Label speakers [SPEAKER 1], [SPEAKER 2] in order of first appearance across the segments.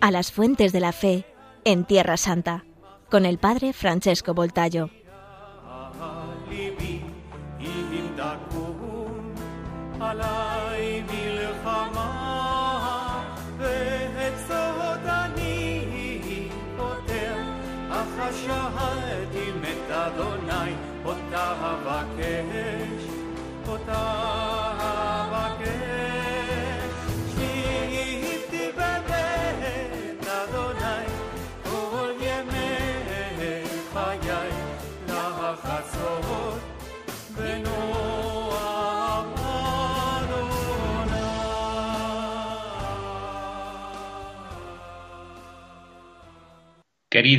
[SPEAKER 1] a las fuentes de la fe en Tierra Santa con el padre Francesco Voltayo.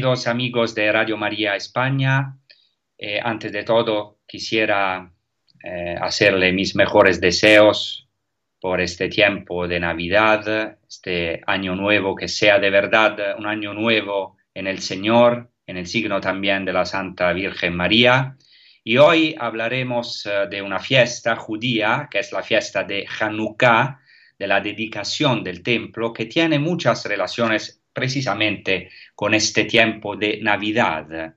[SPEAKER 2] Amigos de Radio María España, eh, antes de todo quisiera eh, hacerle mis mejores deseos por este tiempo de Navidad, este año nuevo, que sea de verdad un año nuevo en el Señor, en el signo también de la Santa Virgen María. Y hoy hablaremos eh, de una fiesta judía, que es la fiesta de Hanukkah, de la dedicación del templo, que tiene muchas relaciones precisamente con este tiempo de Navidad.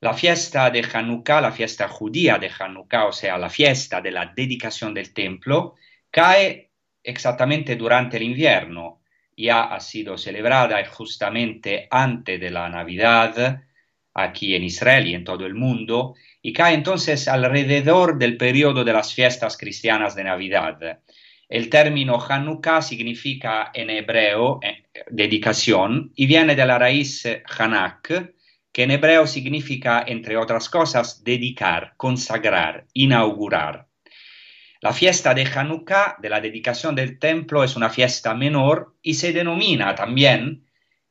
[SPEAKER 2] La fiesta de Hanukkah, la fiesta judía de Hanukkah, o sea, la fiesta de la dedicación del templo, cae exactamente durante el invierno. Ya ha sido celebrada justamente antes de la Navidad aquí en Israel y en todo el mundo, y cae entonces alrededor del periodo de las fiestas cristianas de Navidad. El término Hanukkah significa en hebreo eh, dedicación y viene de la raíz eh, Hanak, que en hebreo significa, entre otras cosas, dedicar, consagrar, inaugurar. La fiesta de Hanukkah, de la dedicación del templo, es una fiesta menor y se denomina también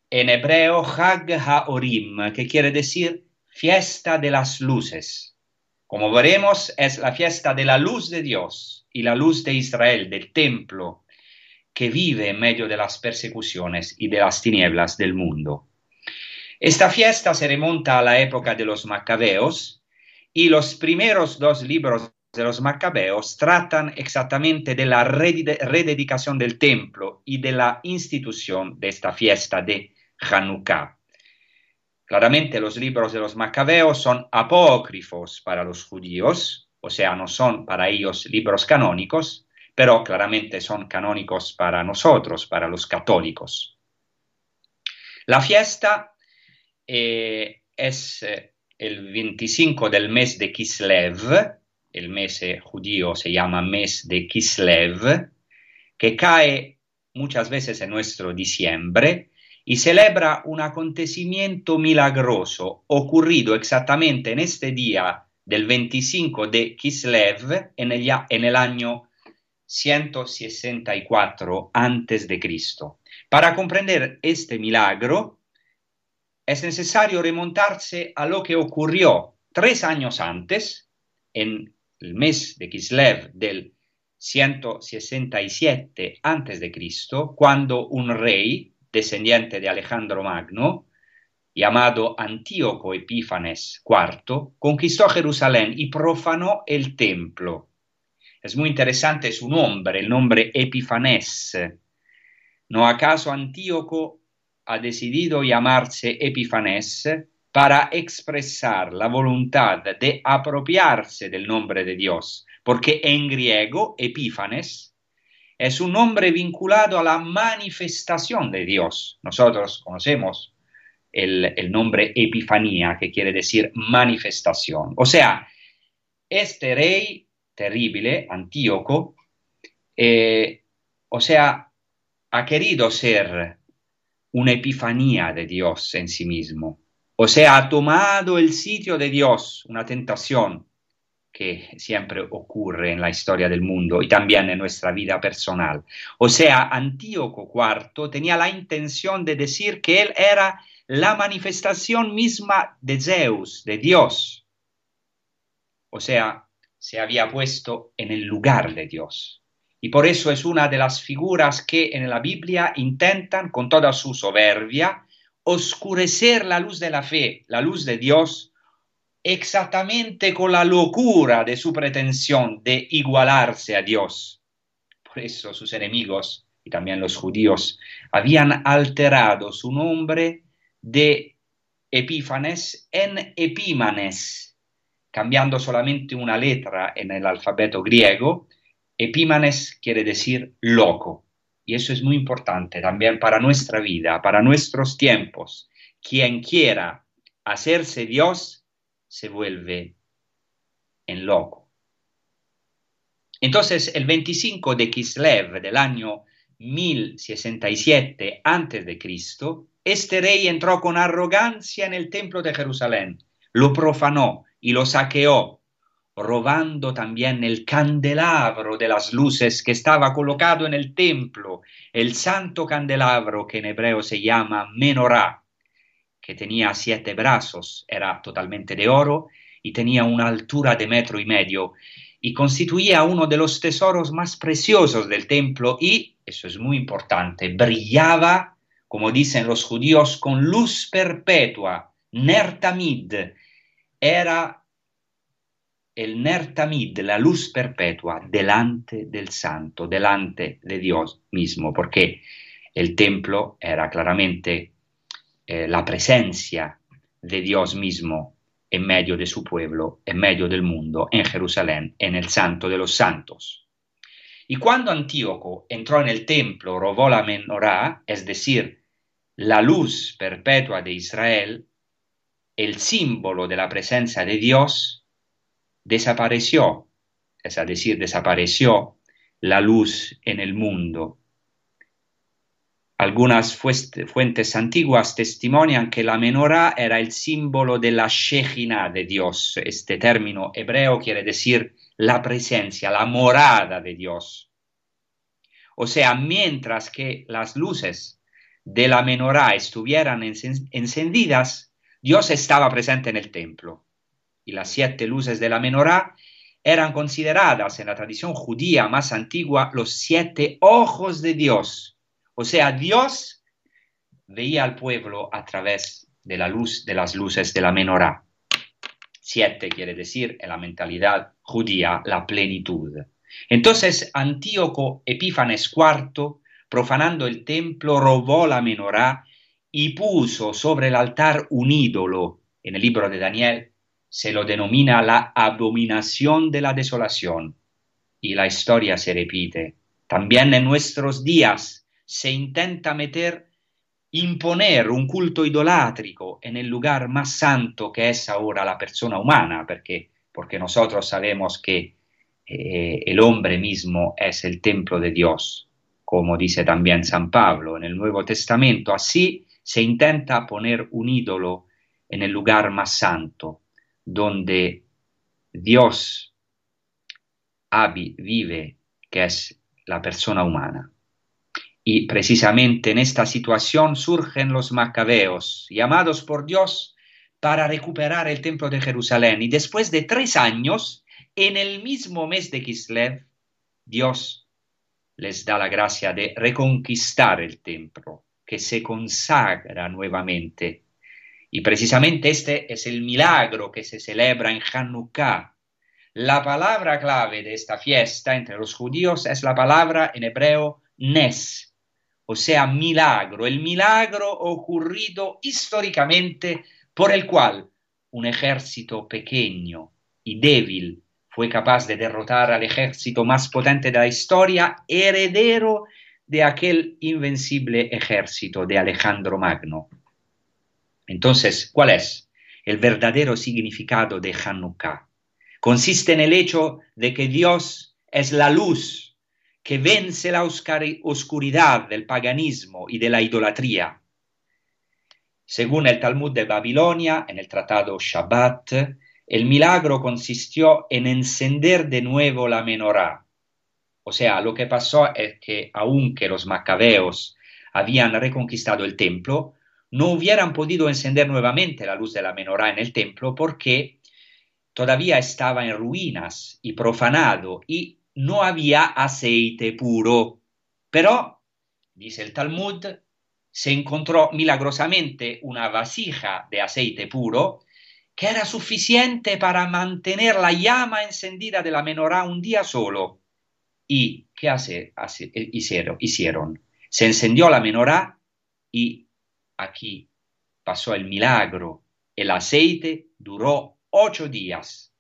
[SPEAKER 2] en hebreo Hag HaOrim, que quiere decir fiesta de las luces. Como veremos, es la fiesta de la luz de Dios y la luz de Israel, del templo, que vive en medio de las persecuciones y de las tinieblas del mundo. Esta fiesta se remonta a la época de los macabeos y los primeros dos libros de los macabeos tratan exactamente de la rededicación del templo y de la institución de esta fiesta de Hanukkah. Claramente los libros de los macabeos son apócrifos para los judíos, o sea, no son para ellos libros canónicos, pero claramente son canónicos para nosotros, para los católicos. La fiesta eh, es eh, el 25 del mes de Kislev, el mes eh, judío se llama mes de Kislev, que cae muchas veces en nuestro diciembre y celebra un acontecimiento milagroso ocurrido exactamente en este día del 25 de Kislev en el, en el año 164 antes de Cristo. Para comprender este milagro es necesario remontarse a lo que ocurrió tres años antes, en el mes de Kislev del 167 antes de Cristo, cuando un rey descendiente de Alejandro Magno llamado Antíoco Epífanes IV, conquistó Jerusalén y profanó el templo. Es muy interesante su nombre, el nombre Epifanes. ¿No acaso Antíoco ha decidido llamarse Epifanes para expresar la voluntad de apropiarse del nombre de Dios? Porque en griego Epífanes es un nombre vinculado a la manifestación de Dios. Nosotros conocemos el, nombre Epifanía, que quiere decir manifestación. O sea, este rey terrible, Antíoco, eh, o sea, ha querido ser una epifanía de Dios en sí mismo. O sea, ha tomado el sitio de Dios, una tentación que siempre ocurre en la historia del mundo y también en nuestra vida personal. O sea, Antíoco IV tenía la intención de decir que él era la manifestación misma de Zeus, de Dios. O sea, se había puesto en el lugar de Dios. Y por eso es una de las figuras que en la Biblia intentan, con toda su soberbia, oscurecer la luz de la fe, la luz de Dios, exactamente con la locura de su pretensión de igualarse a Dios. Por eso sus enemigos, y también los judíos, habían alterado su nombre de Epífanes en Epímanes, cambiando solamente una letra en el alfabeto griego. Epímanes quiere decir loco. Y eso es muy importante también para nuestra vida, para nuestros tiempos. Quien quiera hacerse Dios se vuelve en loco. Entonces, el 25 de Kislev del año 1067 a.C., este rey entró con arrogancia en el templo de Jerusalén, lo profanó y lo saqueó, robando también el candelabro de las luces que estaba colocado en el templo, el santo candelabro que en hebreo se llama menorá, que tenía siete brazos, era totalmente de oro y tenía una altura de metro y medio y constituía uno de los tesoros más preciosos del templo y, eso es muy importante, brillaba como dicen los judíos, con luz perpetua, Nertamid, era el Nertamid, la luz perpetua, delante del santo, delante de Dios mismo, porque el templo era claramente eh, la presencia de Dios mismo en medio de su pueblo, en medio del mundo, en Jerusalén, en el santo de los santos. Y cuando Antíoco entró en el templo, robó la menorá, es decir, la luz perpetua de Israel, el símbolo de la presencia de Dios, desapareció, es decir, desapareció la luz en el mundo. Algunas fuentes antiguas testimonian que la menorá era el símbolo de la Shejina de Dios. Este término hebreo quiere decir la presencia, la morada de Dios. O sea, mientras que las luces de la menorá estuvieran encendidas, Dios estaba presente en el templo. Y las siete luces de la menorá eran consideradas en la tradición judía más antigua los siete ojos de Dios. O sea, Dios veía al pueblo a través de la luz de las luces de la menorá. Siete quiere decir en la mentalidad judía la plenitud. Entonces Antíoco Epífanes IV profanando el templo, robó la menorá y puso sobre el altar un ídolo. En el libro de Daniel se lo denomina la abominación de la desolación. Y la historia se repite. También en nuestros días se intenta meter, imponer un culto idolátrico en el lugar más santo que es ahora la persona humana, porque, porque nosotros sabemos que eh, el hombre mismo es el templo de Dios como dice también San Pablo en el Nuevo Testamento. Así se intenta poner un ídolo en el lugar más santo, donde Dios vive, que es la persona humana. Y precisamente en esta situación surgen los macabeos, llamados por Dios para recuperar el templo de Jerusalén. Y después de tres años, en el mismo mes de Kislev, Dios les da la gracia de reconquistar el templo, que se consagra nuevamente. Y precisamente este es el milagro que se celebra en Hanukkah. La palabra clave de esta fiesta entre los judíos es la palabra en hebreo Nes, o sea, milagro, el milagro ocurrido históricamente por el cual un ejército pequeño y débil fue capaz de derrotar al ejército más potente de la historia, heredero de aquel invencible ejército de Alejandro Magno. Entonces, ¿cuál es el verdadero significado de Hanukkah? Consiste en el hecho de que Dios es la luz que vence la oscuridad del paganismo y de la idolatría. Según el Talmud de Babilonia, en el tratado Shabbat, el milagro consistió en encender de nuevo la menorá. O sea, lo que pasó es que aunque los macabeos habían reconquistado el templo, no hubieran podido encender nuevamente la luz de la menorá en el templo porque todavía estaba en ruinas y profanado y no había aceite puro. Pero, dice el Talmud, se encontró milagrosamente una vasija de aceite puro que era suficiente para mantener la llama encendida de la menorá un día solo. ¿Y qué hace, hicieron, hicieron? Se encendió la menorá y aquí pasó el milagro. El aceite duró ocho días.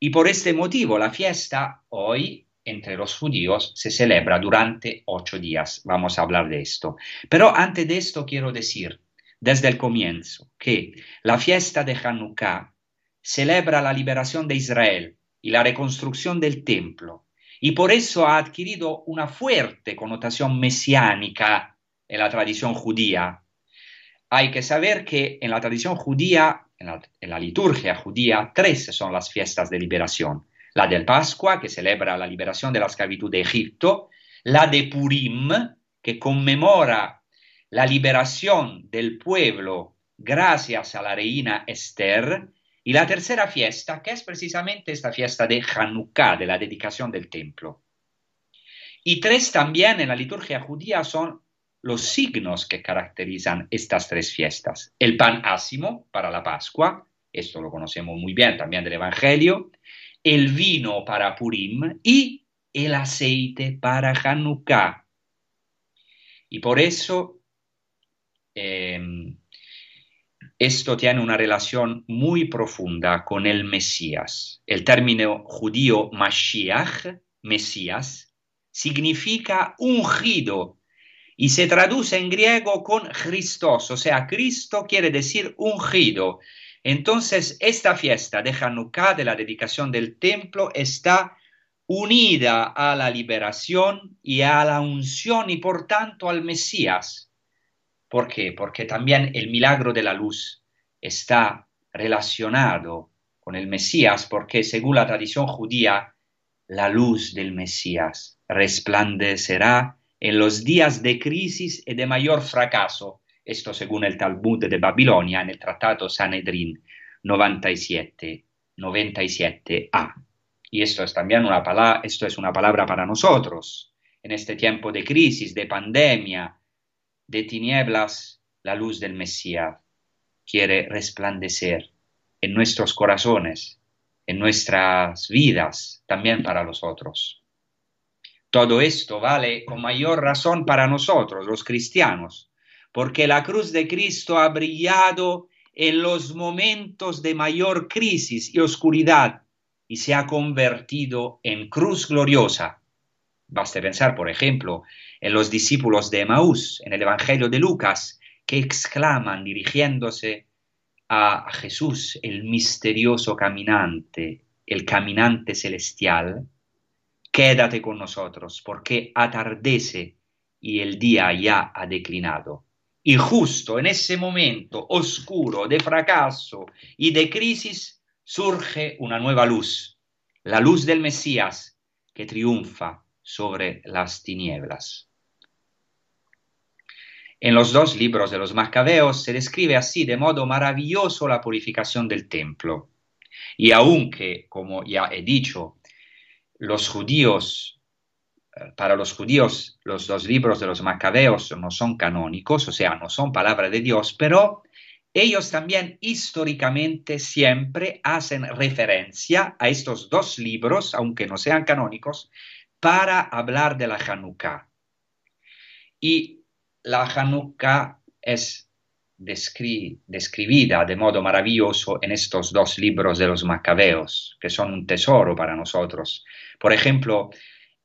[SPEAKER 2] Y por este motivo la fiesta hoy entre los judíos se celebra durante ocho días. Vamos a hablar de esto. Pero antes de esto quiero decir, desde el comienzo, que la fiesta de Hanukkah celebra la liberación de Israel y la reconstrucción del templo, y por eso ha adquirido una fuerte connotación mesiánica en la tradición judía. Hay que saber que en la tradición judía, en la, liturgia judía, tres son las fiestas de liberación. La del Pascua, que celebra la liberación de la esclavitud de Egipto, la de Purim, que conmemora la liberación del pueblo gracias a la reina Esther, y la tercera fiesta, que es precisamente esta fiesta de Hanukkah, de la dedicación del templo. Y tres también en la liturgia judía son los signos que caracterizan estas tres fiestas. El pan ácimo para la Pascua, esto lo conocemos muy bien también del Evangelio, el vino para Purim y el aceite para Hanukkah. Y por eso em, esto tiene una relación muy profunda con el Mesías. El término judío Mashiach, Mesías, significa ungido y se traduce en griego con Christos, o sea, Cristo quiere decir ungido. Entonces, esta fiesta de Hanukkah, de la dedicación del templo, está unida a la liberación y a la unción y por tanto al Mesías. ¿Por qué? Porque también el milagro de la luz está relacionado con el Mesías, porque según la tradición judía, la luz del Mesías resplandecerá en los días de crisis y de mayor fracaso esto según el Talmud de Babilonia en el Tratado Sanedrín 97, 97a. Y esto es también una palabra, esto es una palabra para nosotros. En este tiempo de crisis, de pandemia, de tinieblas, la luz del Mesías quiere resplandecer en nuestros corazones, en nuestras vidas, también para los otros. Todo esto vale con mayor razón para nosotros, los cristianos, porque la cruz de Cristo ha brillado en los momentos de mayor crisis y oscuridad y se ha convertido en cruz gloriosa. Baste pensar, por ejemplo, en los discípulos de Emaús, en el Evangelio de Lucas, que exclaman dirigiéndose a Jesús, el misterioso caminante, el caminante celestial, quédate con nosotros, porque atardece y el día ya ha declinado. Y justo en ese momento oscuro de fracaso y de crisis surge una nueva luz, la luz del Mesías que triunfa sobre las tinieblas. En los dos libros de los Macabeos se describe así de modo maravilloso la purificación del templo. Y aunque, como ya he dicho, los judíos para los judíos los dos libros de los macabeos no son canónicos, o sea, no son palabra de Dios, pero ellos también históricamente siempre hacen referencia a estos dos libros, aunque no sean canónicos, para hablar de la Hanukkah. Y la Hanukkah es describida de modo maravilloso en estos dos libros de los macabeos, que son un tesoro para nosotros. Por ejemplo,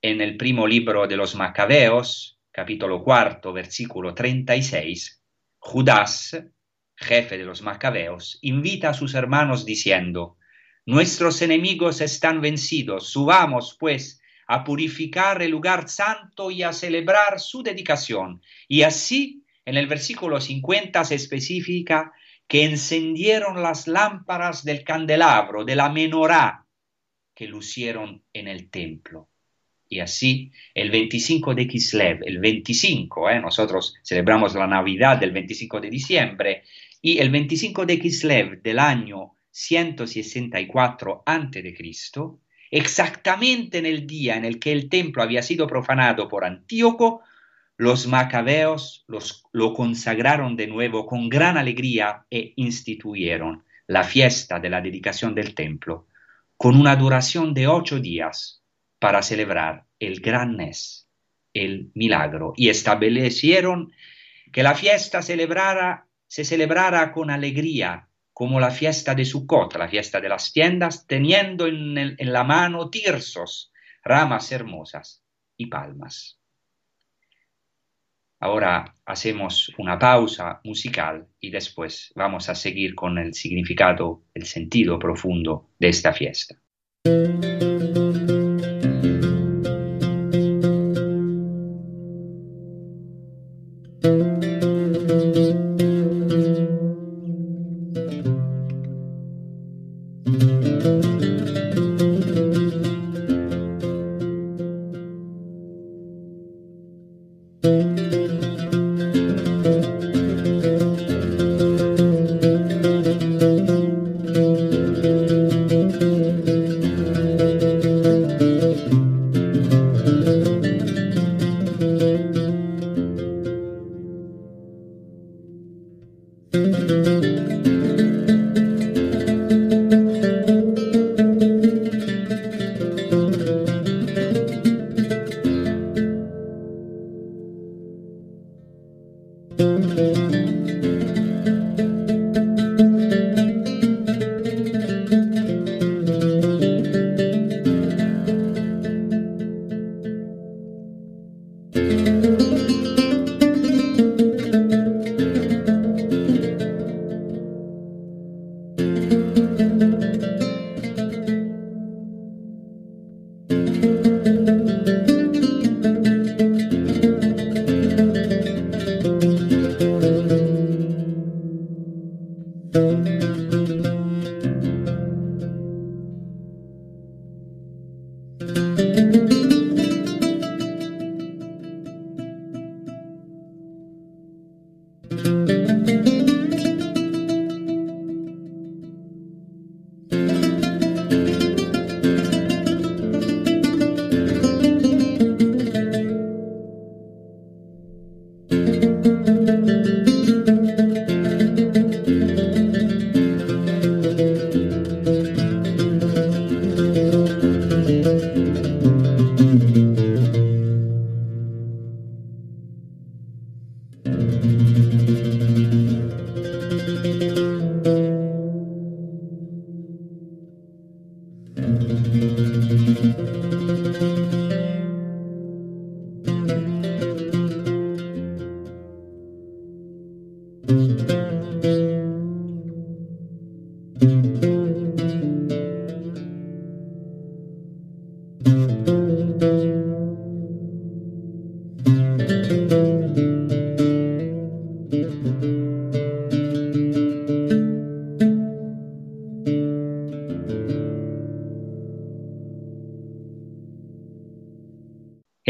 [SPEAKER 2] en el primo libro de los Macabeos, capítulo cuarto, versículo 36, Judas, jefe de los Macabeos, invita a sus hermanos diciendo, Nuestros enemigos están vencidos, subamos pues a purificar el lugar santo y a celebrar su dedicación. Y así, en el versículo 50 se especifica que encendieron las lámparas del candelabro, de la menorá, que lucieron en el templo. Y así, el 25 de Kislev, el 25, ¿eh? nosotros celebramos la Navidad del 25 de diciembre, y el 25 de Kislev del año 164 a.C., exactamente en el día en el que el templo había sido profanado por Antíoco, los macabeos los, lo consagraron de nuevo con gran alegría e instituyeron la fiesta de la dedicación del templo con una duración de ocho días para celebrar el gran mes, el milagro, y establecieron que la fiesta celebrara, se celebrara con alegría, como la fiesta de Sukkot, la fiesta de las tiendas, teniendo en, en la mano tirsos, ramas hermosas y palmas. Ahora hacemos una pausa musical y después vamos a seguir con el significado, el sentido profundo de esta fiesta.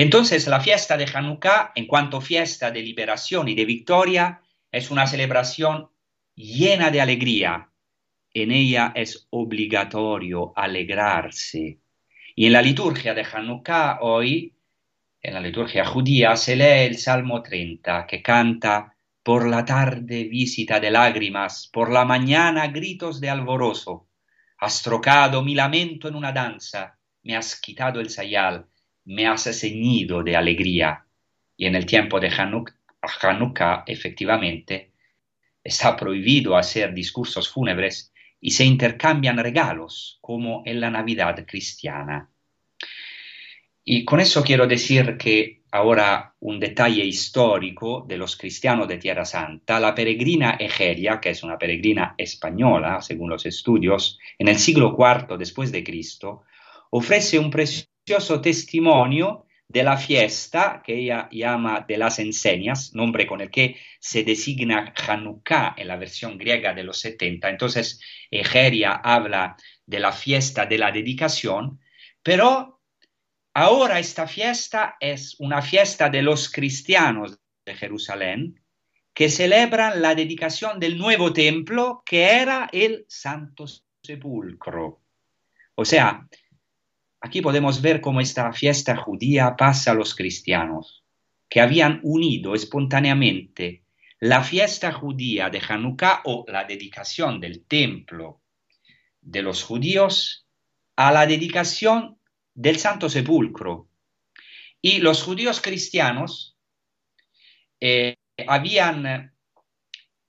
[SPEAKER 2] Entonces, la fiesta de Hanukkah, en cuanto fiesta de liberación y de victoria, es una celebración llena de alegría. En ella es obligatorio alegrarse. Y en la liturgia de Hanukkah hoy, en la liturgia judía, se lee el Salmo 30, que canta por la tarde visita de lágrimas, por la mañana gritos de alborozo. Has trocado mi lamento en una danza, me has quitado el sayal, me has ceñido de alegría. Y en el tiempo de Hanukkah, efectivamente, está prohibido hacer discursos fúnebres y se intercambian regalos, como en la Navidad cristiana. Y con eso quiero decir que ahora un detalle histórico de los cristianos de Tierra Santa, la peregrina Egeria, que es una peregrina española, según los estudios, en el siglo IV después de Cristo, ofrece un testimonio de la fiesta que ella llama de las enseñas, nombre con el que se designa Hanukkah en la versión griega de los 70. Entonces, Egeria habla de la fiesta de la dedicación, pero ahora esta fiesta es una fiesta de los cristianos de Jerusalén que celebran la dedicación del nuevo templo que era el Santo Sepulcro. O sea, aquí podemos ver cómo esta fiesta judía pasa a los cristianos, que habían unido espontáneamente la fiesta judía de Hanukkah o la dedicación del templo de los judíos a la dedicación del Santo Sepulcro. Y los judíos cristianos eh, habían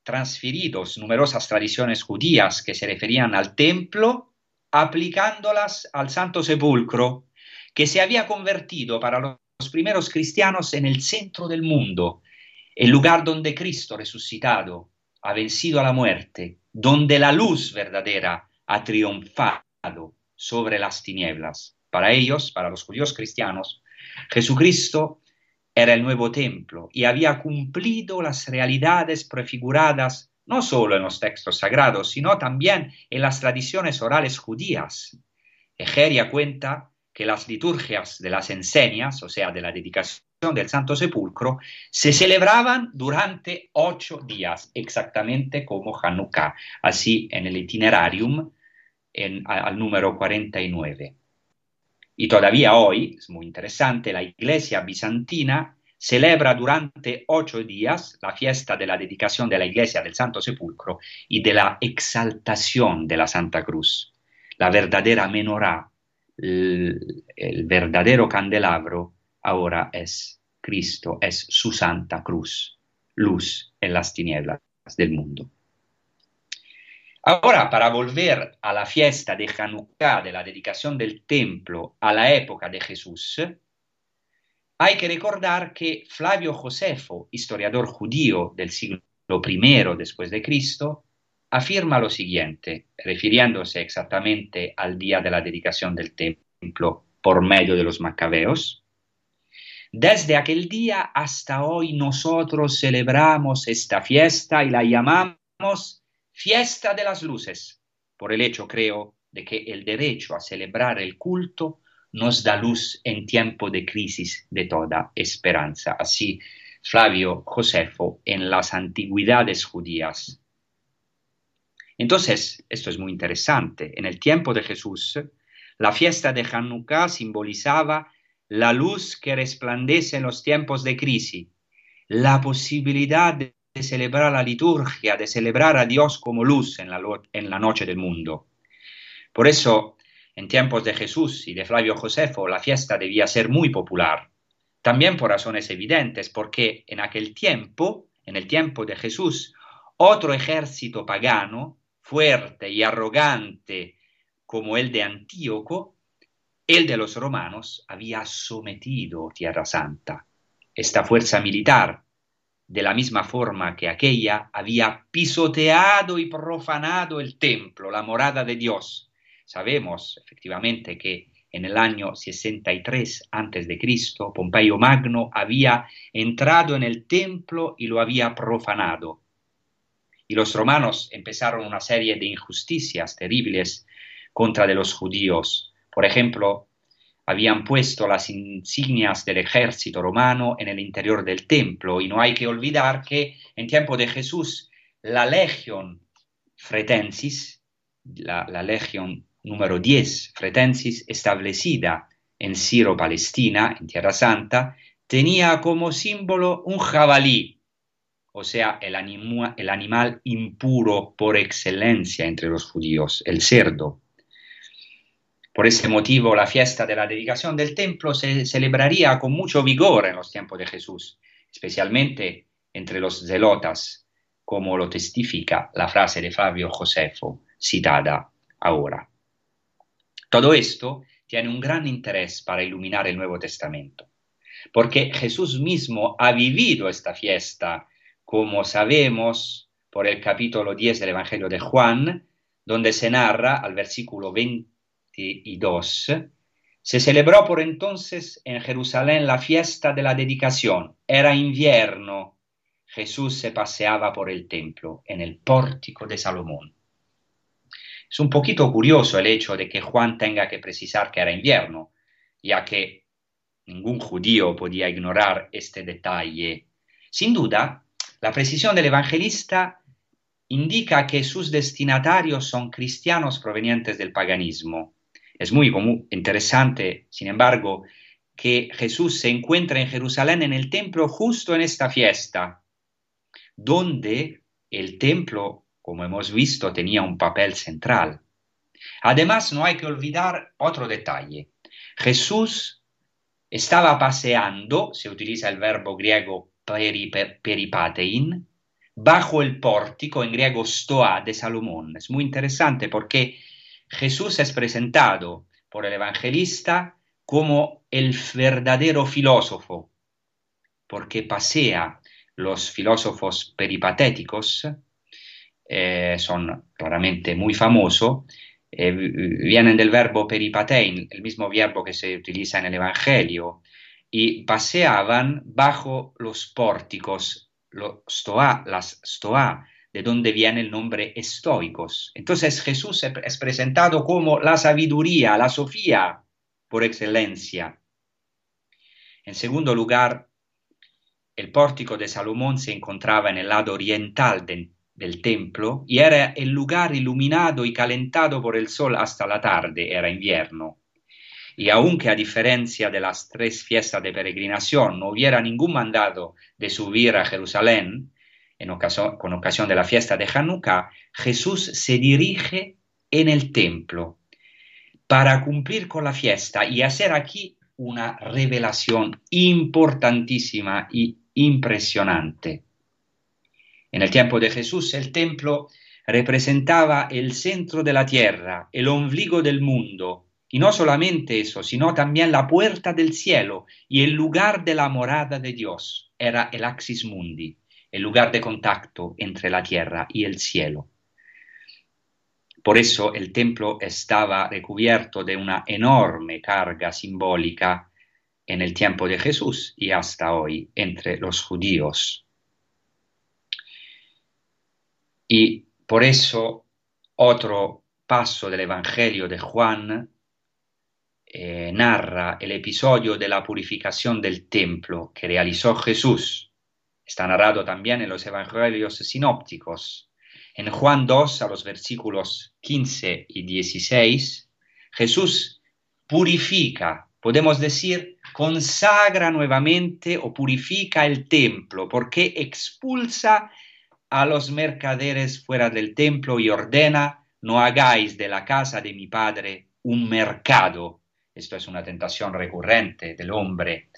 [SPEAKER 2] transferido numerosas tradiciones judías que se referían al templo, aplicándolas al Santo Sepulcro, que se había convertido para los primeros cristianos en el centro del mundo, el lugar donde Cristo resucitado ha vencido a la muerte, donde la luz verdadera ha triunfado sobre las tinieblas. Para ellos, para los judíos cristianos, Jesucristo era el nuevo templo y había cumplido las realidades prefiguradas no solo en los textos sagrados, sino también en las tradiciones orales judías. Egeria cuenta que las liturgias de las enseñas, o sea, de la dedicación del Santo Sepulcro, se celebraban durante ocho días, exactamente como Hanukkah, así en el itinerarium en, al número 49. Y todavía hoy, es muy interesante, la iglesia bizantina celebra durante ocho días la fiesta de la dedicación de la iglesia del Santo Sepulcro y de la exaltación de la Santa Cruz. La verdadera menorá, el, verdadero candelabro, ahora es Cristo, es su Santa Cruz, luz en las tinieblas del mundo. Ahora, para volver a la fiesta de Hanukkah, de la dedicación del templo a la época de Jesús, hay que recordar que Flavio Josefo, historiador judío del siglo I después de Cristo, afirma lo siguiente, refiriéndose exactamente al día de la dedicación del templo por medio de los macabeos. Desde aquel día hasta hoy nosotros celebramos esta fiesta y la llamamos fiesta de las luces, por el hecho, creo, de que el derecho a celebrar el culto nos da luz en tiempo de crisis de toda esperanza. Así Flavio Josefo en las antigüedades judías. Entonces, esto es muy interesante. En el tiempo de Jesús, la fiesta de Hanukkah simbolizaba la luz que resplandece en los tiempos de crisis, la posibilidad de celebrar la liturgia, de celebrar a Dios como luz en la, en la noche del mundo. Por eso, en tiempos de Jesús y de Flavio Josefo, la fiesta debía ser muy popular. También por razones evidentes, porque en aquel tiempo, en el tiempo de Jesús, otro ejército pagano, fuerte y arrogante como el de Antíoco, el de los romanos, había sometido Tierra Santa. Esta fuerza militar de la misma forma que aquella había pisoteado y profanado el templo, la morada de Dios. Sabemos efectivamente que en el año 63 a.C., Pompeyo Magno había entrado en el templo y lo había profanado. Y los romanos empezaron una serie de injusticias terribles contra de los judíos. Por ejemplo, habían puesto las insignias del ejército romano en el interior del templo y no hay que olvidar que en tiempo de Jesús la legión fretensis, la, legión número 10 fretensis establecida en Ciro, Palestina, en Tierra Santa, tenía como símbolo un jabalí, o sea, el, el animal impuro por excelencia entre los judíos, el cerdo. Por este motivo, la fiesta de la dedicación del templo se celebraría con mucho vigor en los tiempos de Jesús, especialmente entre los zelotas, como lo testifica la frase de Flavio Josefo citada ahora. Todo esto tiene un gran interés para iluminar el Nuevo Testamento, porque Jesús mismo ha vivido esta fiesta, como sabemos por el capítulo 10 del Evangelio de Juan, donde se narra al versículo 20 y dos, se celebró por entonces en Jerusalén la fiesta de la dedicación. Era invierno. Jesús se paseaba por el templo, en el pórtico de Salomón. Es un poquito curioso el hecho de que Juan tenga que precisar que era invierno, ya que Ningún judío podía ignorar este detalle. Sin duda, la precisión del evangelista indica que sus destinatarios son cristianos provenientes del paganismo. Es muy interesante, sin embargo, que Jesús se encuentra en Jerusalén en el templo justo en esta fiesta, donde el templo, como hemos visto, tenía un papel central. Además, no hay que olvidar otro detalle. Jesús estaba paseando, se utiliza el verbo griego peripatein, bajo el pórtico en griego stoa de Salomón. Es muy interesante porque Jesús es presentado por el evangelista como el verdadero filósofo, porque pasea los filósofos peripatéticos, eh, son claramente muy famosos, eh, vienen del verbo peripatein, el mismo verbo que se utiliza en el Evangelio, y paseaban bajo los pórticos, los stoa, las stoa, de donde viene el nombre estoicos. Entonces Jesús es presentado como la sabiduría, la sofía por excelencia. En segundo lugar, el pórtico de Salomón se encontraba en el lado oriental del templo y era el lugar iluminado y calentado por el sol hasta la tarde, era invierno. Y aunque a diferencia de las tres fiestas de peregrinación no hubiera ningún mandado de subir a Jerusalén, en ocasión, con ocasión de la fiesta de Hanukkah, Jesús se dirige en el templo para cumplir con la fiesta y hacer aquí una revelación importantísima y impresionante. En el tiempo de Jesús el templo representaba el centro de la tierra, el ombligo del mundo, y no solamente eso, sino también la puerta del cielo y el lugar de la morada de Dios. Era el axis mundi, el lugar de contacto entre la tierra y el cielo. Por eso el templo estaba recubierto de una enorme carga simbólica en el tiempo de Jesús y hasta hoy entre los judíos. Y por eso otro paso del Evangelio de Juan eh, narra el episodio de la purificación del templo que realizó Jesús. Está narrado también en los Evangelios sinópticos. En Juan 2, a los versículos 15 y 16, Jesús purifica, podemos decir, consagra nuevamente o purifica el templo, porque expulsa a los mercaderes fuera del templo y ordena, no hagáis de la casa de mi padre un mercado. Esto es una tentación recurrente del hombre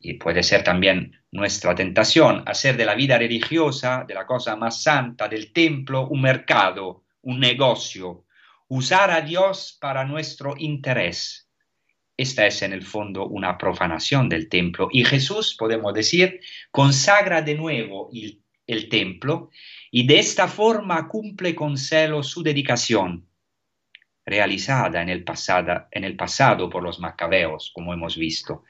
[SPEAKER 2] y puede ser también nuestra tentación, hacer de la vida religiosa, de la cosa más santa, del templo, un mercado, un negocio, usar a Dios para nuestro interés. Esta es en el fondo una profanación del templo y Jesús, podemos decir, consagra de nuevo el, el templo y de esta forma cumple con celo su dedicación, realizada en el, pasado, en el pasado por los macabeos, como hemos visto.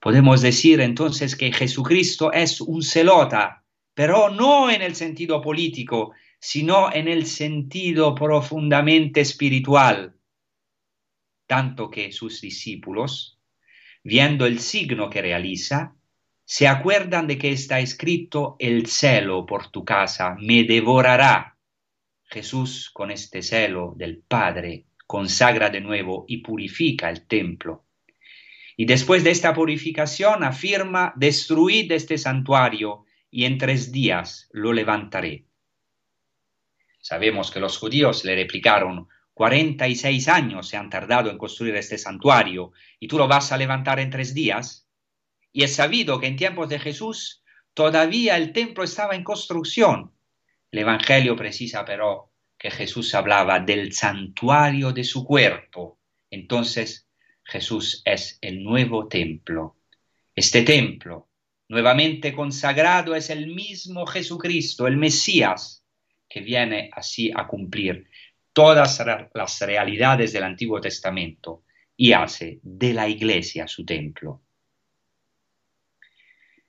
[SPEAKER 2] Podemos decir entonces que Jesucristo es un celota, pero no en el sentido político, sino en el sentido profundamente espiritual, tanto que sus discípulos, viendo el signo que realiza, se acuerdan de que está escrito, el celo por tu casa me devorará. Jesús con este celo del Padre consagra de nuevo y purifica el templo y después de esta purificación afirma, destruid este santuario y en tres días lo levantaré. Sabemos que los judíos le replicaron, 46 años se han tardado en construir este santuario y tú lo vas a levantar en tres días. Y es sabido que en tiempos de Jesús todavía el templo estaba en construcción. El Evangelio precisa pero que Jesús hablaba del santuario de su cuerpo. Entonces Jesús es el nuevo templo. Este templo, nuevamente consagrado, es el mismo Jesucristo, el Mesías, que viene así a cumplir todas las realidades del Antiguo Testamento y hace de la iglesia su templo.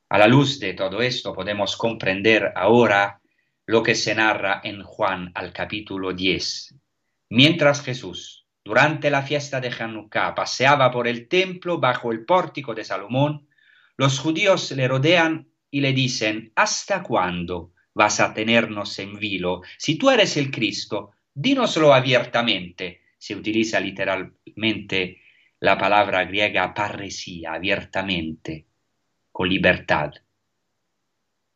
[SPEAKER 2] A la luz de todo esto podemos comprender ahora lo que se narra en Juan al capítulo 10. Mientras Jesús durante la fiesta de Hanukkah, paseaba por el templo bajo el pórtico de Salomón, los judíos le rodean y le dicen, ¿hasta cuándo vas a tenernos en vilo? Si tú eres el Cristo, dínoslo abiertamente. Se utiliza literalmente la palabra griega parresía, abiertamente, con libertad.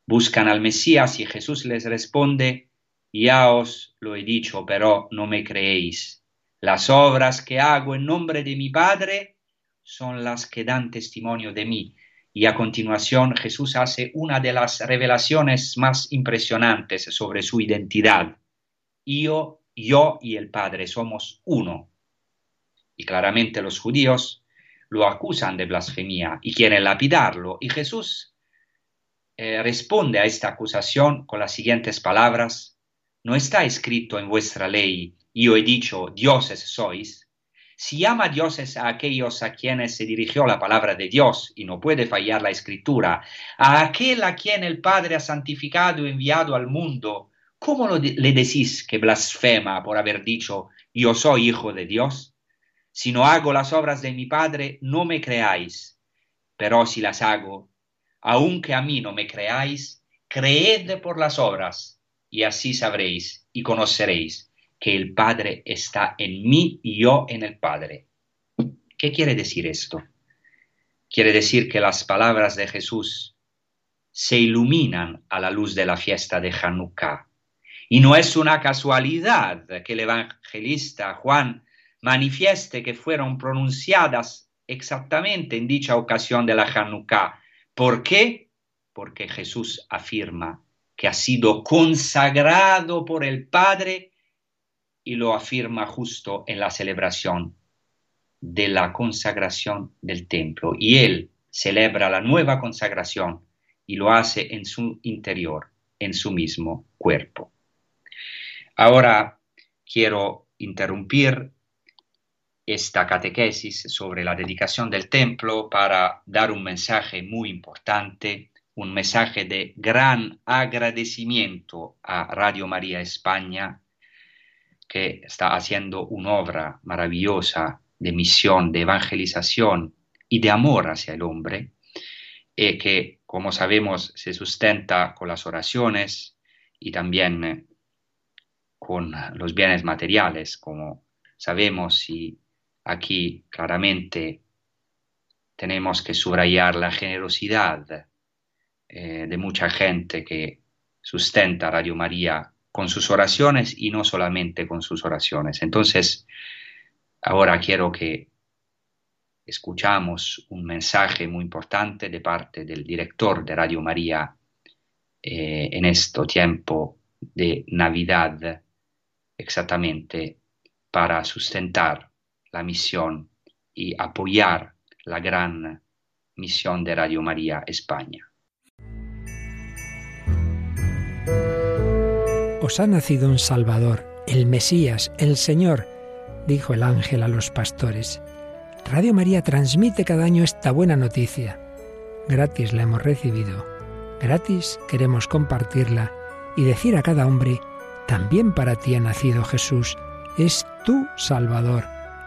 [SPEAKER 2] Buscan al Mesías y Jesús les responde, ya os lo he dicho, pero no me creéis. Las obras que hago en nombre de mi Padre son las que dan testimonio de mí. Y a continuación Jesús hace una de las revelaciones más impresionantes sobre su identidad. Yo, yo y el Padre somos uno. Y claramente los judíos lo acusan de blasfemia y quieren lapidarlo. Y Jesús eh, responde a esta acusación con las siguientes palabras. No está escrito en vuestra ley, yo he dicho, dioses sois, si llama dioses a aquellos a quienes se dirigió la palabra de Dios, y no puede fallar la escritura, a aquel a quien el Padre ha santificado y enviado al mundo, ¿cómo le decís que blasfema por haber dicho, yo soy hijo de Dios? Si no hago las obras de mi Padre, no me creáis, pero si las hago, aunque a mí no me creáis, creed por las obras, y así sabréis y conoceréis que el Padre está en mí y yo en el Padre. ¿Qué quiere decir esto? Quiere decir que las palabras de Jesús se iluminan a la luz de la fiesta de Hanukkah. Y no es una casualidad que el evangelista Juan manifieste que fueron pronunciadas exactamente en dicha ocasión de la Hanukkah. ¿Por qué? Porque Jesús afirma que ha sido consagrado por el Padre y lo afirma justo en la celebración de la consagración del templo. Y él celebra la nueva consagración y lo hace en su interior, en su mismo cuerpo. Ahora quiero interrumpir esta catequesis sobre la dedicación del templo para dar un mensaje muy importante, un mensaje de gran agradecimiento a Radio María España que está haciendo una obra maravillosa de misión, de evangelización y de amor hacia el hombre, y eh, que, como sabemos, se sustenta con las oraciones y también eh, con los bienes materiales, como sabemos, y aquí claramente tenemos que subrayar la generosidad eh, de mucha gente que sustenta Radio María con sus oraciones y no solamente con sus oraciones. Entonces, ahora quiero que escuchamos un mensaje muy importante de parte del director de Radio María eh, en este tiempo de Navidad, exactamente para sustentar la misión y apoyar la gran misión de Radio María España.
[SPEAKER 3] os ha nacido un Salvador, el Mesías, el Señor, dijo el ángel a los pastores. Radio María transmite cada año esta buena noticia. Gratis la hemos recibido, gratis queremos compartirla y decir a cada hombre, también para ti ha nacido Jesús, es tu Salvador.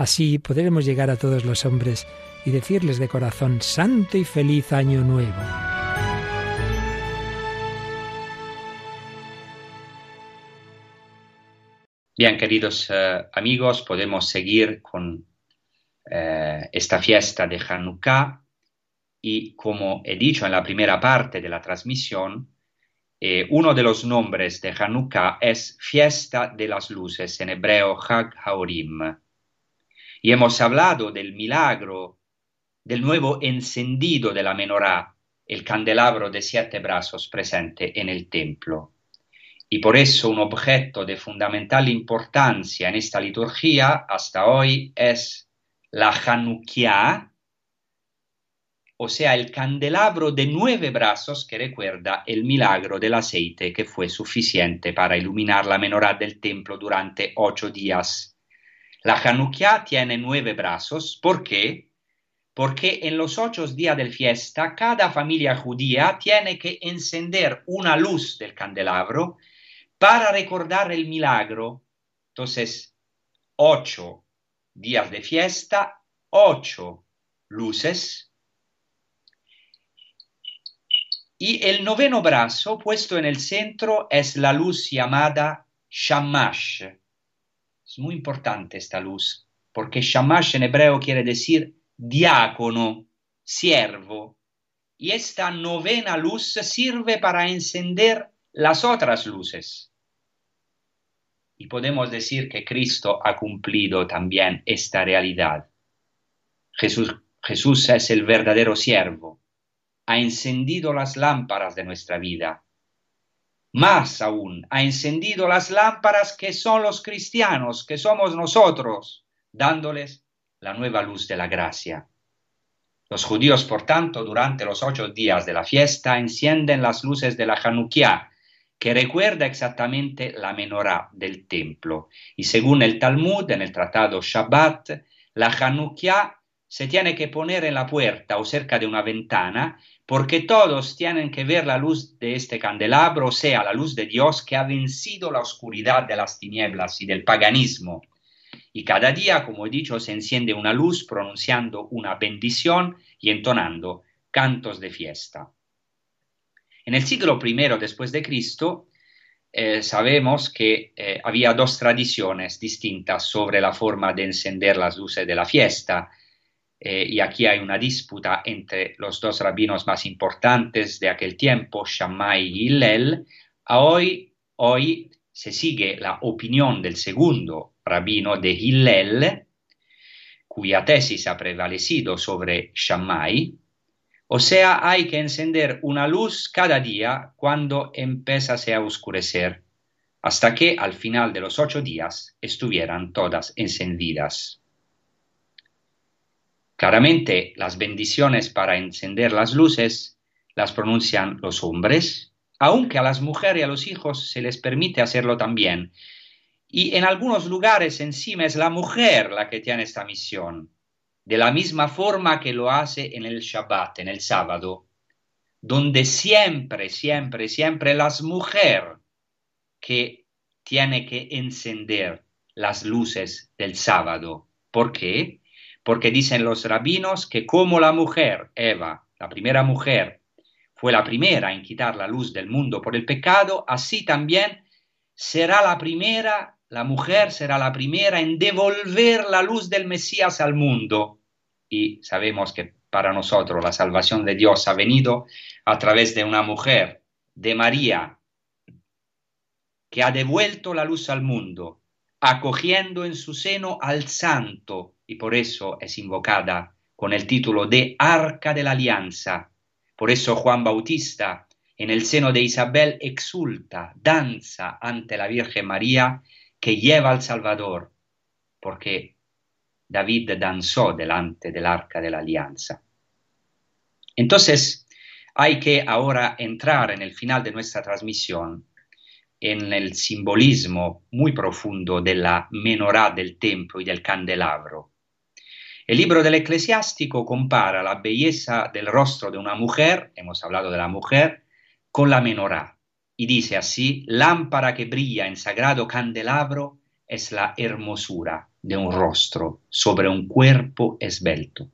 [SPEAKER 3] Así podremos llegar a todos los hombres y decirles de corazón santo y feliz año nuevo.
[SPEAKER 2] Bien, queridos eh, amigos, podemos seguir con eh, esta fiesta de Hanukkah y como he dicho en la primera parte de la transmisión, eh, uno de los nombres de Hanukkah es fiesta de las luces, en hebreo Hag Haorim. Y hemos hablado del milagro del nuevo encendido de la menorá, el candelabro de siete brazos presente en el templo y por eso un objeto de fundamental importancia en esta liturgia hasta hoy es la Hanukkah, o sea, el candelabro de nueve brazos que recuerda el milagro del aceite que fue suficiente para iluminar la menorá del templo durante ocho días. La Hanukkah tiene nueve brazos. ¿Por qué? Porque en los ocho días de fiesta cada familia judía tiene que encender una luz del candelabro para recordar el milagro. Entonces, ocho días de fiesta, ocho luces Y el noveno brazo puesto en el centro es la luz llamada Shamash. Es muy importante esta luz, porque Shamash en hebreo quiere decir diácono, siervo. Y esta novena luz sirve para encender las otras luces. Y podemos decir que Cristo ha cumplido también esta realidad. Jesús, Jesús es el verdadero siervo ha encendido las lámparas de nuestra vida. Más aún, ha encendido las lámparas que son los cristianos, que somos nosotros, dándoles la nueva luz de la gracia. Los judíos, por tanto, durante los ocho días de la fiesta encienden las luces de la Hanukkah, que recuerda exactamente la menorá del templo. Y según el Talmud, en el tratado Shabbat, la Hanukkah se tiene que poner en la puerta o cerca de una ventana porque todos tienen que ver la luz de este candelabro, o sea, la luz de Dios que ha vencido la oscuridad de las tinieblas y del paganismo. Y cada día, como he dicho, se enciende una luz pronunciando una bendición y entonando cantos de fiesta. En el siglo I después de Cristo, eh, sabemos que eh, había dos tradiciones distintas sobre la forma de encender las luces de la fiesta. Eh, y aquí hay una disputa entre los dos rabinos más importantes de aquel tiempo, Shammai y Hillel. Hoy, hoy se sigue la opinión del segundo rabino de Hillel, cuya tesis ha prevalecido sobre Shammai, o sea, hay que encender una luz cada día cuando empezase a oscurecer, hasta que al final de los ocho días estuvieran todas encendidas. Claramente las bendiciones para encender las luces las pronuncian los hombres, aunque a las mujeres y a los hijos se les permite hacerlo también. Y en algunos lugares encima es la mujer la que tiene esta misión, de la misma forma que lo hace en el Shabbat, en el sábado, donde siempre, siempre, siempre las mujeres que tiene que encender las luces del sábado. ¿Por qué? Porque dicen los rabinos que como la mujer, Eva, la primera mujer, fue la primera en quitar la luz del mundo por el pecado, así también será la primera, la mujer será la primera en devolver la luz del Mesías al mundo. Y sabemos que para nosotros la salvación de Dios ha venido a través de una mujer, de María, que ha devuelto la luz al mundo, acogiendo en su seno al santo y por eso es invocada con el título de Arca de la Alianza. Por eso Juan Bautista en el seno de Isabel exulta, danza ante la Virgen María que lleva al Salvador, porque David danzó delante del Arca de la Alianza. Entonces, hay que ahora entrar en el final de nuestra transmisión en el simbolismo muy profundo de la menorá del templo y del candelabro. El libro del eclesiástico compara la belleza del rostro de una mujer, hemos hablado de la mujer, con la menorá. Y dice así, lámpara que brilla en sagrado candelabro es la hermosura de un rostro sobre un cuerpo esbelto.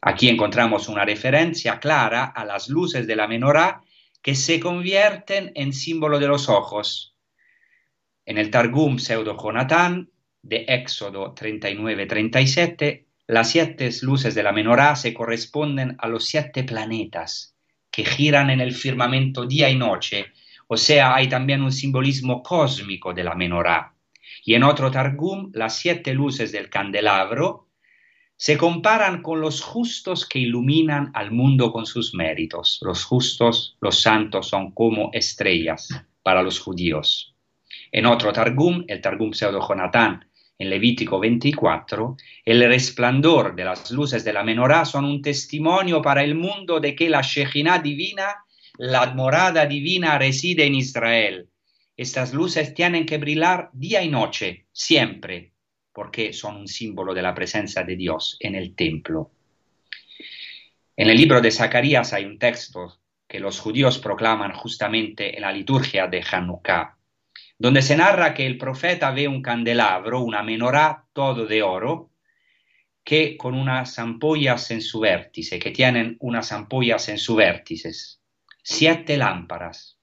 [SPEAKER 2] Aquí encontramos una referencia clara a las luces de la menorá que se convierten en símbolo de los ojos. En el Targum Pseudo Jonatán de Éxodo 39-37 las siete luces de la menorá se corresponden a los siete planetas que giran en el firmamento día y noche, o sea, hay también un simbolismo cósmico de la menorá. Y en otro Targum, las siete luces del candelabro se comparan con los justos que iluminan al mundo con sus méritos. Los justos, los santos, son como estrellas para los judíos. En otro Targum, el Targum Pseudo Jonatán, en Levítico 24, el resplandor de las luces de la menorá son un testimonio para el mundo de que la Shekhinah divina, la morada divina, reside en Israel. Estas luces tienen que brillar día y noche, siempre, porque son un símbolo de la presencia de Dios en el templo. En el libro de Zacarías hay un texto que los judíos proclaman justamente en la liturgia de Hanukkah donde se narra que el profeta ve un candelabro, una menorá todo de oro, que con unas ampollas en su vértice, que tienen unas ampollas en su vértice, siete lámparas,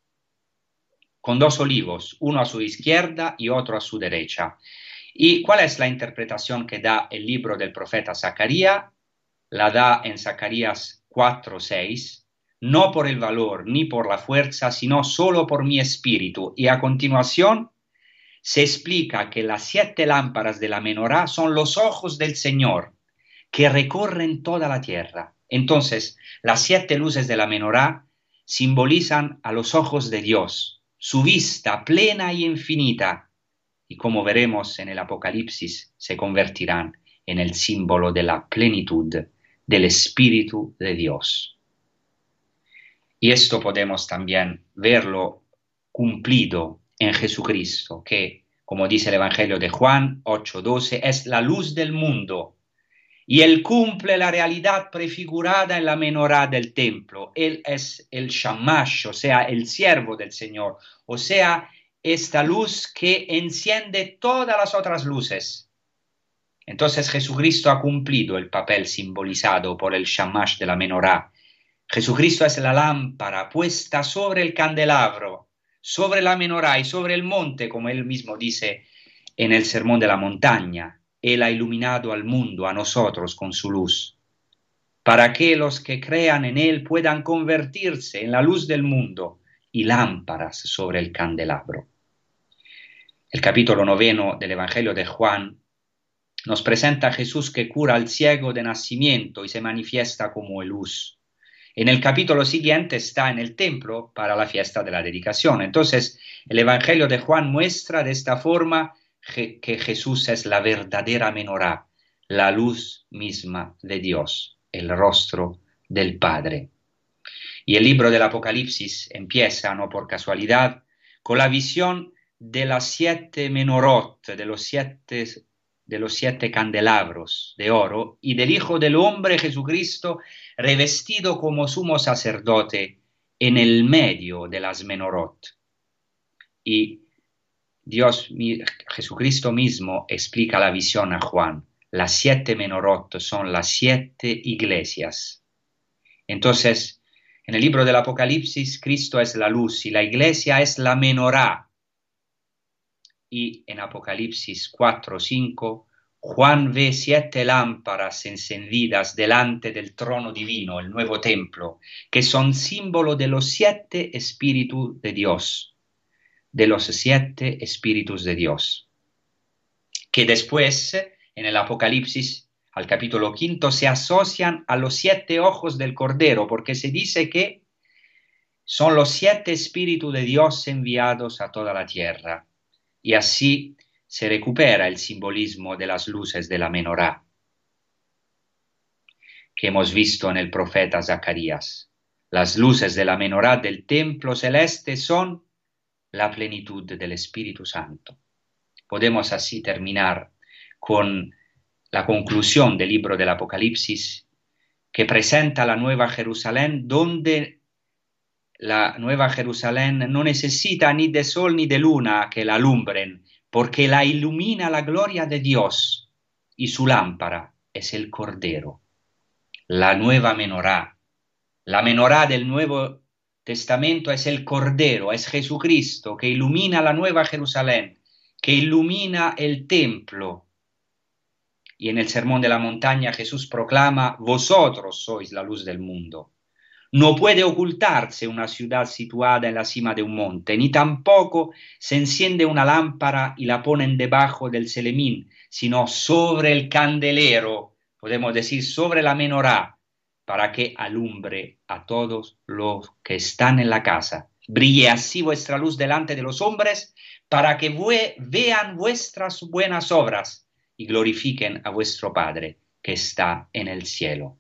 [SPEAKER 2] con dos olivos, uno a su izquierda y otro a su derecha. ¿Y cuál es la interpretación que da el libro del profeta Zacarías? La da en Zacarías 4:6 no por el valor ni por la fuerza, sino solo por mi espíritu. Y a continuación se explica que las siete lámparas de la menorá son los ojos del Señor que recorren toda la tierra. Entonces, las siete luces de la menorá simbolizan a los ojos de Dios, su vista plena y infinita, y como veremos en el Apocalipsis, se convertirán en el símbolo de la plenitud del Espíritu de Dios. Y esto podemos también verlo cumplido en Jesucristo, que, como dice el Evangelio de Juan 8:12, es la luz del mundo. Y Él cumple la realidad prefigurada en la menorá del templo. Él es el shamash, o sea, el siervo del Señor, o sea, esta luz que enciende todas las otras luces. Entonces Jesucristo ha cumplido el papel simbolizado por el shamash de la menorá Jesucristo es la lámpara puesta sobre el candelabro, sobre la menorá y sobre el monte, como él mismo dice en el Sermón de la Montaña. Él ha iluminado al mundo, a nosotros, con su luz, para que los que crean en Él puedan convertirse en la luz del mundo y lámparas sobre el candelabro. El capítulo noveno del Evangelio de Juan nos presenta a Jesús que cura al ciego de nacimiento y se manifiesta como luz. En el capítulo siguiente está en el templo para la fiesta de la dedicación. Entonces, el Evangelio de Juan muestra de esta forma que Jesús es la verdadera menorá, la luz misma de Dios, el rostro del Padre. Y el libro del Apocalipsis empieza, no por casualidad, con la visión de las siete menorot, de los siete de los siete candelabros de oro y del Hijo del Hombre Jesucristo revestido como sumo sacerdote en el medio de las menorot. Y Dios, Jesucristo mismo explica la visión a Juan. Las siete menorot son las siete iglesias. Entonces, en el libro del Apocalipsis, Cristo es la luz y la iglesia es la menorá y en Apocalipsis 4, 5, Juan ve siete lámparas encendidas delante del trono divino, el nuevo templo, que son símbolo de los siete espíritus de Dios, de los siete espíritus de Dios, que después, en el Apocalipsis, al capítulo quinto, se asocian a los siete ojos del Cordero, porque se dice que son los siete espíritus de Dios enviados a toda la tierra y así se recupera el simbolismo de las luces de la menorá que hemos visto en el profeta Zacarías. Las luces de la menorá del templo celeste son la plenitud del Espíritu Santo. Podemos así terminar con la conclusión del libro del Apocalipsis que presenta la nueva Jerusalén donde la Nueva Jerusalén no necesita ni de sol ni de luna que la alumbren, porque la ilumina la gloria de Dios y su lámpara es el Cordero. La nueva menorá, la menorá del Nuevo Testamento es el Cordero, es Jesucristo que ilumina la Nueva Jerusalén, que ilumina el templo. Y en el Sermón de la Montaña Jesús proclama, vosotros sois la luz del mundo. No puede ocultarse una ciudad situada en la cima de un monte, ni tampoco se enciende una lámpara y la ponen debajo del selemín, sino sobre el candelero, podemos decir sobre la menorá, para que alumbre a todos los que están en la casa. Brille así vuestra luz delante de los hombres, para que vean vuestras buenas obras y glorifiquen a vuestro Padre que está en el cielo.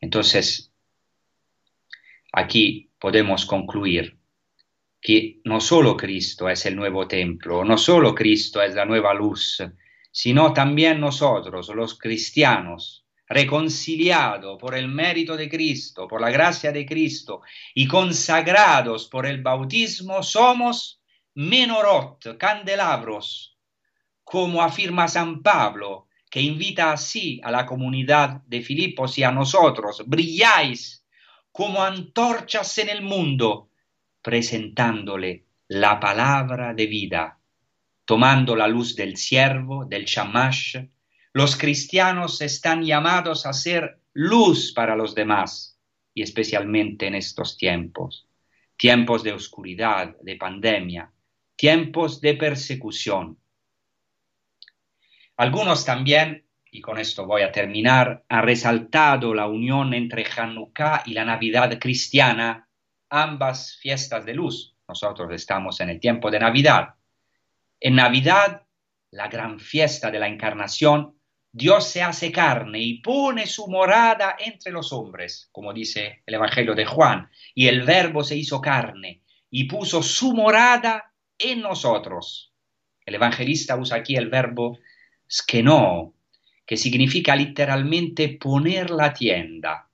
[SPEAKER 2] Entonces, aquí podemos concluir que no solo Cristo es el nuevo templo, no solo Cristo es la nueva luz, sino también nosotros, los cristianos, reconciliados por el mérito de Cristo, por la gracia de Cristo y consagrados por el bautismo, somos menorot, candelabros, como afirma San Pablo, que invita así a la comunidad de Filipos y a nosotros, brilláis como antorchas en el mundo, presentándole la palabra de vida, tomando la luz del siervo, del shamash, los cristianos están llamados a ser luz para los demás, y especialmente en estos tiempos, tiempos de oscuridad, de pandemia, tiempos de persecución. Algunos también, y con esto voy a terminar, han resaltado la unión entre Hanukkah y la Navidad cristiana, ambas fiestas de luz. Nosotros estamos en el tiempo de Navidad. En Navidad, la gran fiesta de la encarnación, Dios se hace carne y pone su morada entre los hombres, como dice el Evangelio de Juan, y el Verbo se hizo carne y puso su morada en nosotros. El evangelista usa aquí el verbo skeno, que significa literalmente poner la tienda.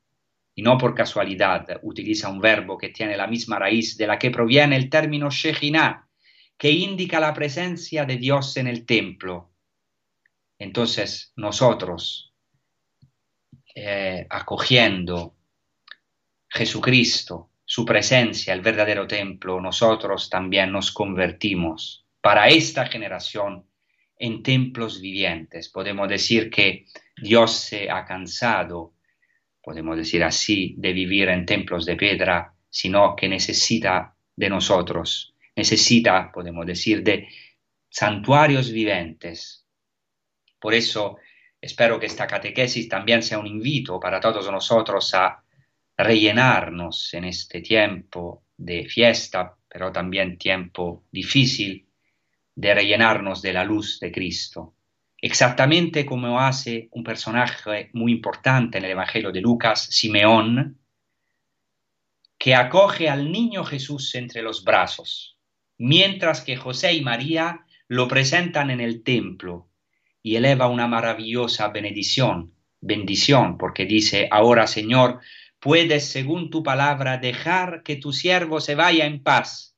[SPEAKER 2] Y no por casualidad utiliza un verbo que tiene la misma raíz de la que proviene el término Shekhinah, que indica la presencia de Dios en el templo, entonces nosotros, eh, acogiendo Jesucristo, su presencia, el verdadero templo, nosotros también nos convertimos para esta generación en templos vivientes. Podemos decir que Dios se ha cansado, podemos decir así, de vivir en templos de piedra, sino que necesita de nosotros, necesita, podemos decir, de santuarios vivientes por eso espero que esta catequesis también sea un invito para todos nosotros a rellenarnos en este tiempo de fiesta, pero también tiempo difícil, de rellenarnos de la luz de Cristo. Exactamente como hace un personaje muy importante en el Evangelio de Lucas, Simeón, que acoge al niño Jesús entre los brazos, mientras que José y María lo presentan en el templo y eleva una maravillosa bendición, bendición, porque dice, ahora Señor, puedes, según tu palabra, dejar que tu siervo se vaya en paz,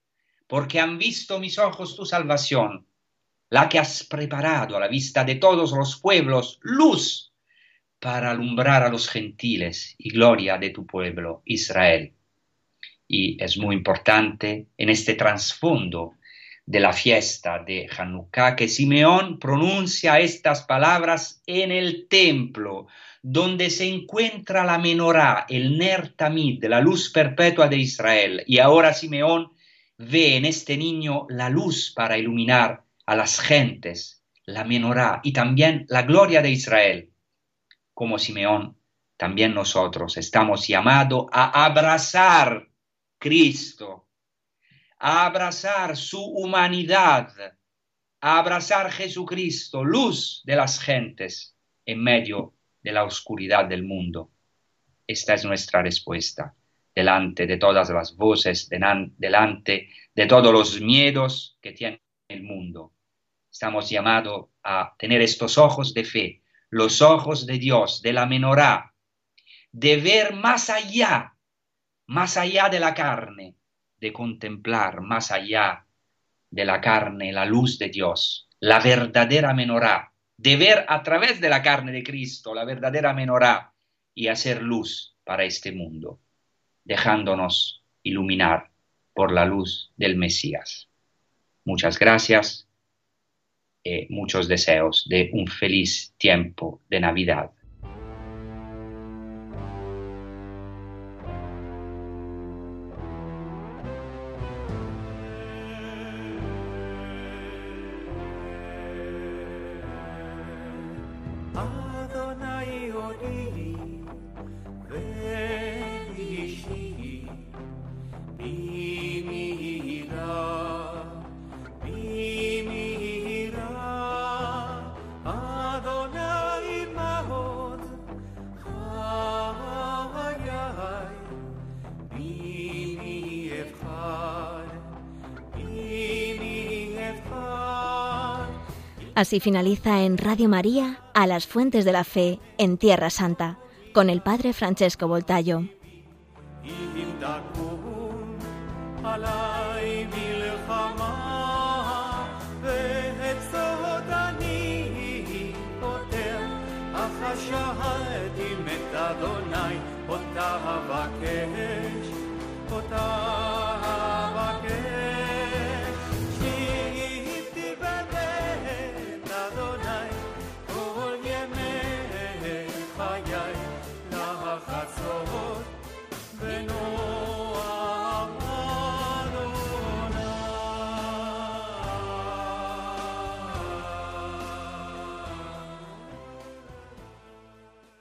[SPEAKER 2] porque han visto mis ojos tu salvación, la que has preparado a la vista de todos los pueblos, luz para alumbrar a los gentiles y gloria de tu pueblo, Israel. Y es muy importante en este trasfondo de la fiesta de Hanukkah que Simeón pronuncia estas palabras en el templo, donde se encuentra la menorá, el Ner Tamid, la luz perpetua de Israel. Y ahora Simeón ve en este niño la luz para iluminar a las gentes, la menorá y también la gloria de Israel. Como Simeón, también nosotros estamos llamados a abrazar Cristo a abrazar su humanidad, a abrazar Jesucristo, luz de las gentes en medio de la oscuridad del mundo. Esta es nuestra respuesta delante de todas las voces, delante de todos los miedos que tiene el mundo. Estamos llamados a tener estos ojos de fe, los ojos de Dios, de la menorá, de ver más allá, más allá de la carne, de contemplar más allá de la carne la luz de Dios, la verdadera menorá, de ver a través de la carne de Cristo la verdadera menorá y hacer luz para este mundo, dejándonos iluminar por la luz del Mesías. Muchas gracias y muchos deseos de un feliz tiempo de Navidad.
[SPEAKER 4] Así finaliza en Radio María a las fuentes de la fe en Tierra Santa con el Padre Francesco Voltayo.
[SPEAKER 1] חיי לחצות ונור